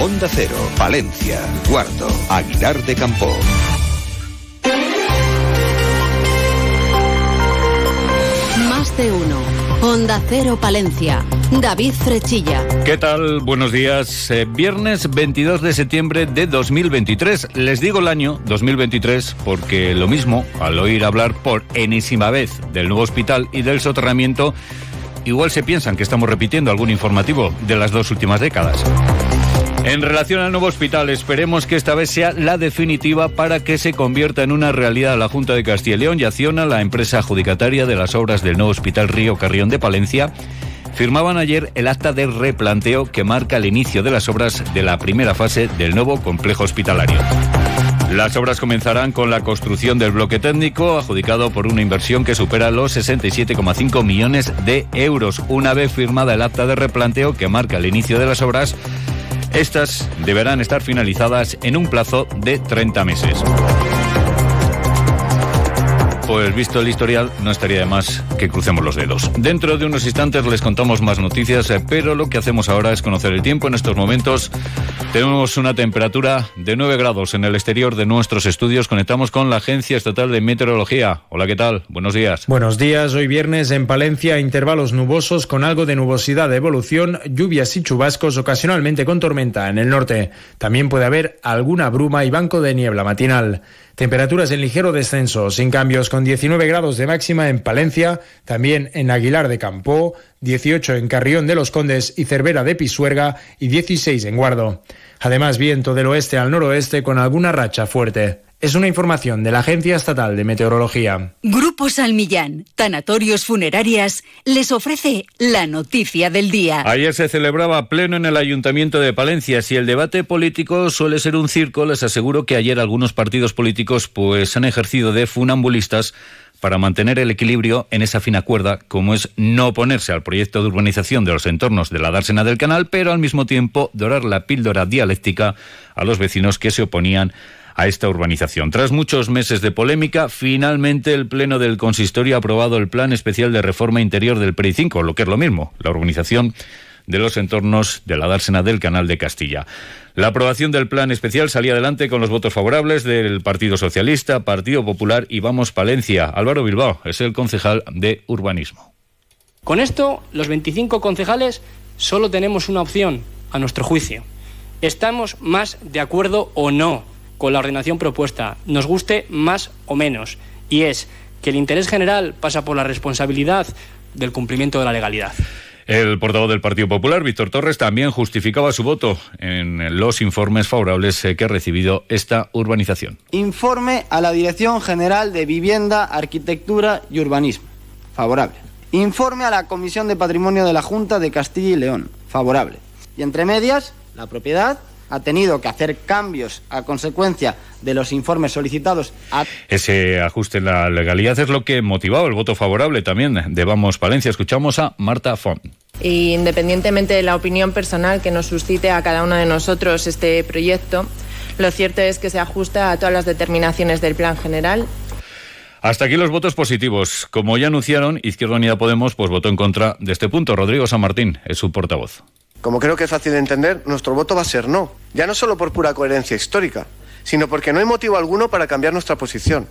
Onda Cero, Valencia, Cuarto, Aguilar de Campo. Más de uno. Onda Cero Palencia. David Frechilla. ¿Qué tal? Buenos días. Eh, viernes 22 de septiembre de 2023. Les digo el año 2023 porque lo mismo, al oír hablar por enésima vez del nuevo hospital y del soterramiento, igual se piensan que estamos repitiendo algún informativo de las dos últimas décadas. En relación al nuevo hospital, esperemos que esta vez sea la definitiva para que se convierta en una realidad. La Junta de Castilla y León y Acciona, la empresa adjudicataria de las obras del nuevo Hospital Río Carrión de Palencia, firmaban ayer el acta de replanteo que marca el inicio de las obras de la primera fase del nuevo complejo hospitalario. Las obras comenzarán con la construcción del bloque técnico, adjudicado por una inversión que supera los 67,5 millones de euros. Una vez firmada el acta de replanteo que marca el inicio de las obras, estas deberán estar finalizadas en un plazo de 30 meses. Pues visto el historial, no estaría de más que crucemos los dedos. Dentro de unos instantes les contamos más noticias, eh, pero lo que hacemos ahora es conocer el tiempo. En estos momentos tenemos una temperatura de 9 grados en el exterior de nuestros estudios. Conectamos con la Agencia Estatal de Meteorología. Hola, ¿qué tal? Buenos días. Buenos días. Hoy viernes en Palencia, intervalos nubosos con algo de nubosidad de evolución, lluvias y chubascos ocasionalmente con tormenta en el norte. También puede haber alguna bruma y banco de niebla matinal. Temperaturas en ligero descenso, sin cambios, con 19 grados de máxima en Palencia, también en Aguilar de Campo, 18 en Carrión de los Condes y Cervera de Pisuerga y 16 en Guardo. Además, viento del oeste al noroeste con alguna racha fuerte. Es una información de la Agencia Estatal de Meteorología. Grupo Salmillán, Tanatorios Funerarias, les ofrece la noticia del día. Ayer se celebraba pleno en el Ayuntamiento de Palencia. Si el debate político suele ser un circo, les aseguro que ayer algunos partidos políticos pues han ejercido de funambulistas para mantener el equilibrio en esa fina cuerda, como es no oponerse al proyecto de urbanización de los entornos de la dársena del canal, pero al mismo tiempo dorar la píldora dialéctica a los vecinos que se oponían a esta urbanización. Tras muchos meses de polémica, finalmente el Pleno del Consistorio ha aprobado el Plan Especial de Reforma Interior del PRI 5, lo que es lo mismo, la urbanización de los entornos de la dársena del Canal de Castilla. La aprobación del plan especial salía adelante con los votos favorables del Partido Socialista, Partido Popular y Vamos Palencia. Álvaro Bilbao es el concejal de urbanismo. Con esto, los 25 concejales solo tenemos una opción, a nuestro juicio. ¿Estamos más de acuerdo o no con la ordenación propuesta, nos guste más o menos? Y es que el interés general pasa por la responsabilidad del cumplimiento de la legalidad. El portavoz del Partido Popular, Víctor Torres, también justificaba su voto en los informes favorables que ha recibido esta urbanización. Informe a la Dirección General de Vivienda, Arquitectura y Urbanismo. Favorable. Informe a la Comisión de Patrimonio de la Junta de Castilla y León. Favorable. Y entre medias, la propiedad ha tenido que hacer cambios a consecuencia de los informes solicitados. A... Ese ajuste en la legalidad es lo que motivaba el voto favorable también de Vamos Palencia. Escuchamos a Marta Font. Y independientemente de la opinión personal que nos suscite a cada uno de nosotros este proyecto, lo cierto es que se ajusta a todas las determinaciones del plan general hasta aquí los votos positivos. Como ya anunciaron, Izquierda Unida Podemos pues votó en contra de este punto. Rodrigo San Martín es su portavoz. Como creo que es fácil de entender, nuestro voto va a ser no. Ya no solo por pura coherencia histórica, sino porque no hay motivo alguno para cambiar nuestra posición.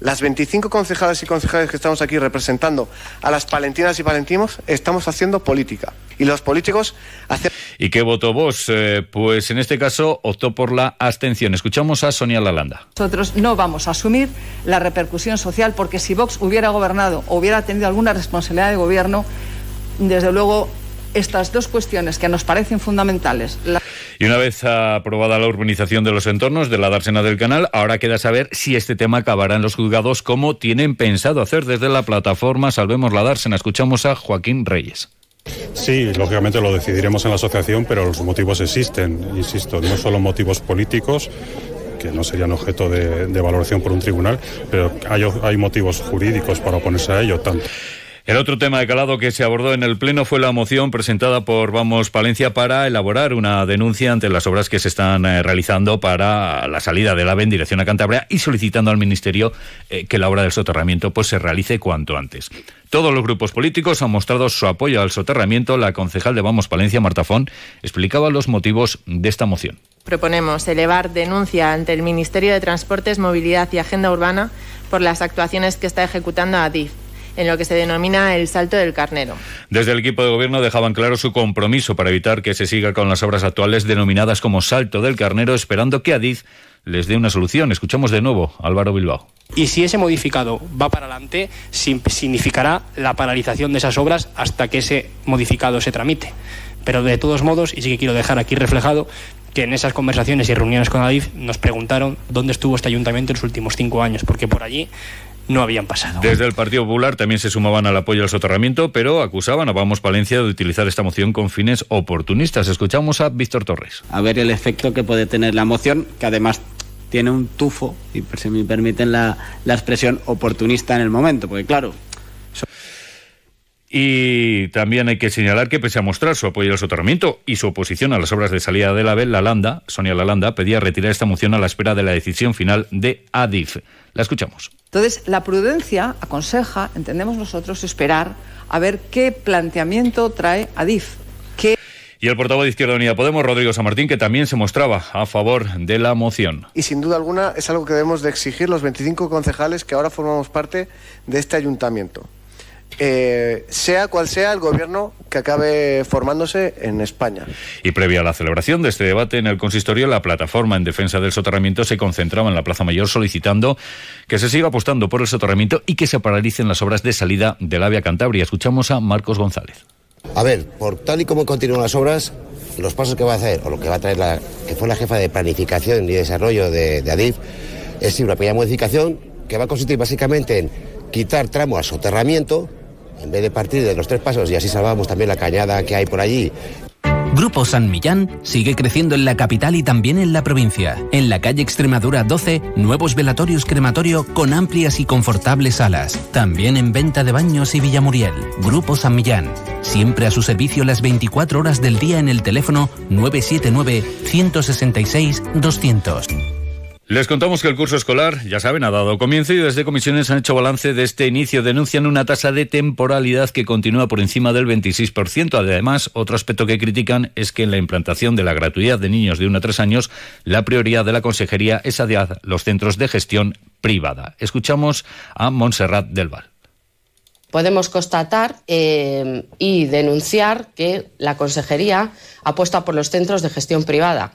Las 25 concejadas y concejales que estamos aquí representando a las palentinas y palentinos estamos haciendo política. Y los políticos hacen... ¿Y qué votó vos? Eh, pues en este caso optó por la abstención. Escuchamos a Sonia Lalanda. Nosotros no vamos a asumir la repercusión social porque si Vox hubiera gobernado o hubiera tenido alguna responsabilidad de gobierno, desde luego estas dos cuestiones que nos parecen fundamentales. Y una vez aprobada la urbanización de los entornos de la dársena del canal, ahora queda saber si este tema acabará en los juzgados como tienen pensado hacer desde la plataforma Salvemos la dársena. Escuchamos a Joaquín Reyes. Sí, lógicamente lo decidiremos en la asociación, pero los motivos existen, insisto, no solo motivos políticos, que no serían objeto de, valoración por un tribunal, pero hay, hay motivos jurídicos para oponerse a ello, tanto El otro tema de calado que se abordó en el Pleno fue la moción presentada por Vamos Palencia para elaborar una denuncia ante las obras que se están eh, realizando para la salida del AVE en dirección a Cantabria y solicitando al Ministerio eh, que la obra del soterramiento pues, se realice cuanto antes. Todos los grupos políticos han mostrado su apoyo al soterramiento. La concejal de Vamos Palencia, Marta explicaba los motivos de esta moción. Proponemos elevar denuncia ante el Ministerio de Transportes, Movilidad y Agenda Urbana por las actuaciones que está ejecutando ADIF en lo que se denomina el salto del carnero. Desde el equipo de gobierno dejaban claro su compromiso para evitar que se siga con las obras actuales denominadas como salto del carnero, esperando que Adif les dé una solución. Escuchamos de nuevo a Álvaro Bilbao. Y si ese modificado va para adelante, significará la paralización de esas obras hasta que ese modificado se tramite. Pero de todos modos, y sí que quiero dejar aquí reflejado, que en esas conversaciones y reuniones con Adif nos preguntaron dónde estuvo este ayuntamiento en los últimos cinco años, porque por allí no habían pasado. Desde el Partido Popular también se sumaban al apoyo al soterramiento, pero acusaban a Vamos Palencia de utilizar esta moción con fines oportunistas. Escuchamos a Víctor Torres. A ver el efecto que puede tener la moción, que además tiene un tufo, y si me permiten la, la expresión oportunista en el momento, porque claro, y también hay que señalar que pese a mostrar su apoyo al soterramiento y su oposición a las obras de salida de la AVE, la Landa, Sonia Lalanda, pedía retirar esta moción a la espera de la decisión final de ADIF. La escuchamos. Entonces, la prudencia aconseja, entendemos nosotros, esperar a ver qué planteamiento trae ADIF. Y el portavoz de Izquierda Unida Podemos, Rodrigo San Martín, que también se mostraba a favor de la moción. Y sin duda alguna es algo que debemos de exigir los 25 concejales que ahora formamos parte de este ayuntamiento. Eh, sea cual sea el gobierno que acabe formándose en España. Y previa a la celebración de este debate en el consistorio, la plataforma en defensa del soterramiento se concentraba en la Plaza Mayor solicitando que se siga apostando por el soterramiento y que se paralicen las obras de salida del AVIA Cantabria. Escuchamos a Marcos González. A ver, por tal y como continúan las obras, los pasos que va a hacer, o lo que va a traer la que fue la jefa de planificación y desarrollo de, de ADIF, es una pequeña modificación que va a consistir básicamente en quitar tramo al soterramiento, en vez de partir de los tres pasos y así salvamos también la cañada que hay por allí. Grupo San Millán sigue creciendo en la capital y también en la provincia. En la calle Extremadura 12, nuevos velatorios crematorio con amplias y confortables salas. También en venta de baños y Villamuriel. Grupo San Millán. Siempre a su servicio las 24 horas del día en el teléfono 979 166 200. Les contamos que el curso escolar, ya saben, ha dado comienzo y desde comisiones han hecho balance de este inicio. Denuncian una tasa de temporalidad que continúa por encima del 26%. Además, otro aspecto que critican es que en la implantación de la gratuidad de niños de 1 a 3 años, la prioridad de la consejería es a los centros de gestión privada. Escuchamos a Montserrat del Val podemos constatar eh, y denunciar que la Consejería apuesta por los centros de gestión privada.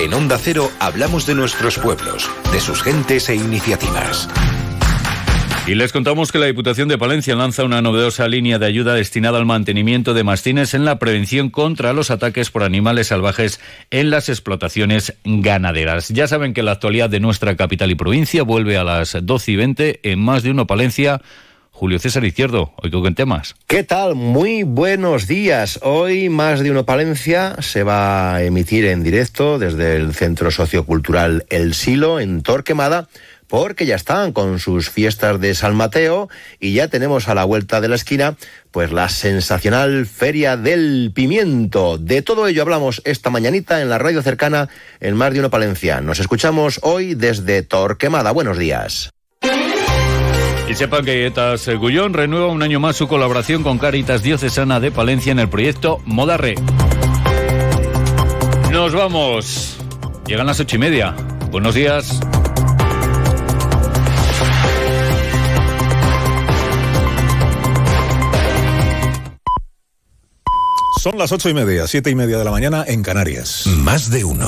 En Onda Cero hablamos de nuestros pueblos, de sus gentes e iniciativas. Y les contamos que la Diputación de Palencia lanza una novedosa línea de ayuda destinada al mantenimiento de mastines en la prevención contra los ataques por animales salvajes en las explotaciones ganaderas. Ya saben que la actualidad de nuestra capital y provincia vuelve a las 12 y 20 en más de uno Palencia. Julio César Izquierdo, hoy con temas. ¿Qué tal? Muy buenos días. Hoy más de uno Palencia se va a emitir en directo desde el Centro Sociocultural El Silo en Torquemada porque ya están con sus fiestas de San Mateo y ya tenemos a la vuelta de la esquina pues la sensacional Feria del Pimiento. De todo ello hablamos esta mañanita en la radio cercana en Mar de Uno Palencia. Nos escuchamos hoy desde Torquemada. Buenos días. Y sepan que Dietas Gullón renueva un año más su colaboración con Caritas Diocesana de Palencia en el proyecto Modarre. Nos vamos. Llegan las ocho y media. Buenos días. Son las ocho y media, siete y media de la mañana en Canarias. Más de uno.